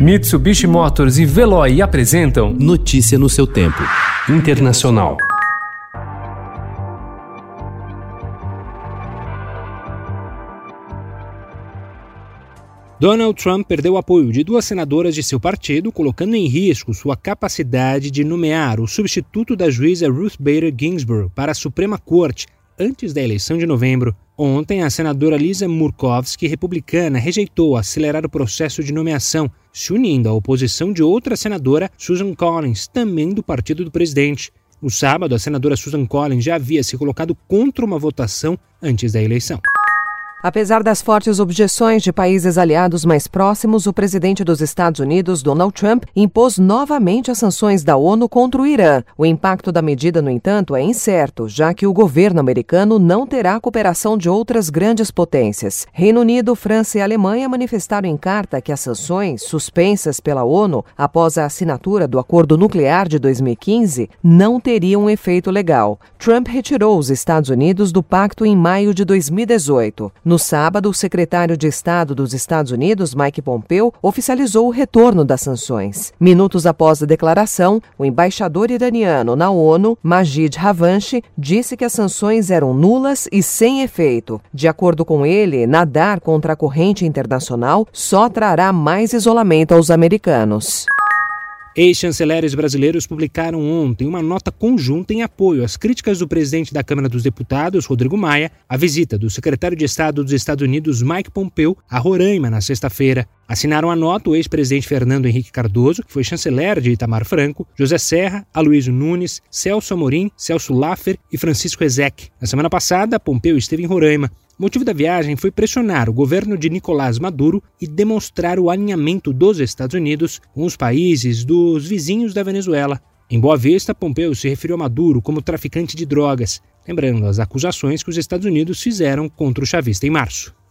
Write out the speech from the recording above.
Mitsubishi Motors e Veloy apresentam Notícia no seu tempo. Internacional. Donald Trump perdeu o apoio de duas senadoras de seu partido, colocando em risco sua capacidade de nomear o substituto da juíza Ruth Bader Ginsburg para a Suprema Corte antes da eleição de novembro. Ontem, a senadora Lisa Murkowski, republicana, rejeitou acelerar o processo de nomeação, se unindo à oposição de outra senadora, Susan Collins, também do partido do presidente. No sábado, a senadora Susan Collins já havia se colocado contra uma votação antes da eleição. Apesar das fortes objeções de países aliados mais próximos, o presidente dos Estados Unidos, Donald Trump, impôs novamente as sanções da ONU contra o Irã. O impacto da medida, no entanto, é incerto, já que o governo americano não terá cooperação de outras grandes potências. Reino Unido, França e Alemanha manifestaram em carta que as sanções, suspensas pela ONU após a assinatura do acordo nuclear de 2015, não teriam efeito legal. Trump retirou os Estados Unidos do pacto em maio de 2018. No sábado, o secretário de Estado dos Estados Unidos, Mike Pompeo, oficializou o retorno das sanções. Minutos após a declaração, o embaixador iraniano na ONU, Majid Havanchi, disse que as sanções eram nulas e sem efeito. De acordo com ele, nadar contra a corrente internacional só trará mais isolamento aos americanos. Ex-chanceleres brasileiros publicaram ontem uma nota conjunta em apoio às críticas do presidente da Câmara dos Deputados, Rodrigo Maia, à visita do secretário de Estado dos Estados Unidos, Mike Pompeo, a Roraima na sexta-feira. Assinaram a nota o ex-presidente Fernando Henrique Cardoso, que foi chanceler de Itamar Franco, José Serra, Aloysio Nunes, Celso Amorim, Celso Laffer e Francisco Ezek. Na semana passada, Pompeu esteve em Roraima. O motivo da viagem foi pressionar o governo de Nicolás Maduro e demonstrar o alinhamento dos Estados Unidos com os países dos vizinhos da Venezuela. Em Boa Vista, Pompeu se referiu a Maduro como traficante de drogas, lembrando as acusações que os Estados Unidos fizeram contra o chavista em março.